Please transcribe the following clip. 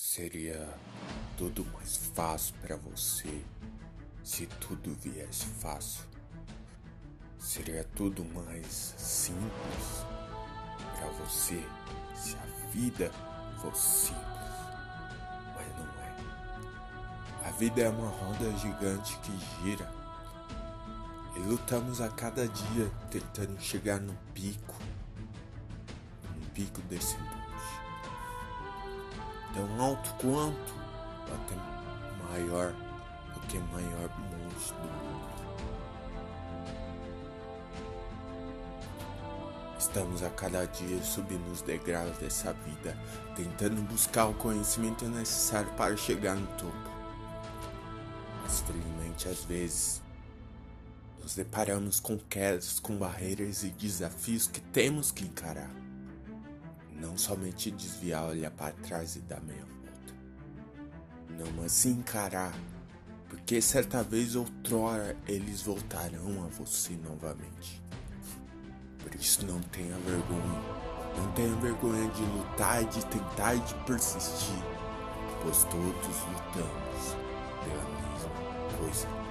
Seria tudo mais fácil para você se tudo viesse fácil. Seria tudo mais simples para você se a vida fosse simples. Mas não é. A vida é uma roda gigante que gira. E lutamos a cada dia tentando chegar no pico. No pico desse mundo tão alto quanto, até maior do que maior monstro do mundo. Estamos a cada dia subindo os degraus dessa vida, tentando buscar o conhecimento necessário para chegar no topo. Mas felizmente às vezes nos deparamos com quedas, com barreiras e desafios que temos que encarar não somente desviar, olhar para trás e dar meia volta. Não, mas se encarar, porque certa vez outrora eles voltarão a você novamente. Por isso não tenha vergonha. Não tenha vergonha de lutar, de tentar e de persistir, pois todos lutamos pela mesma coisa.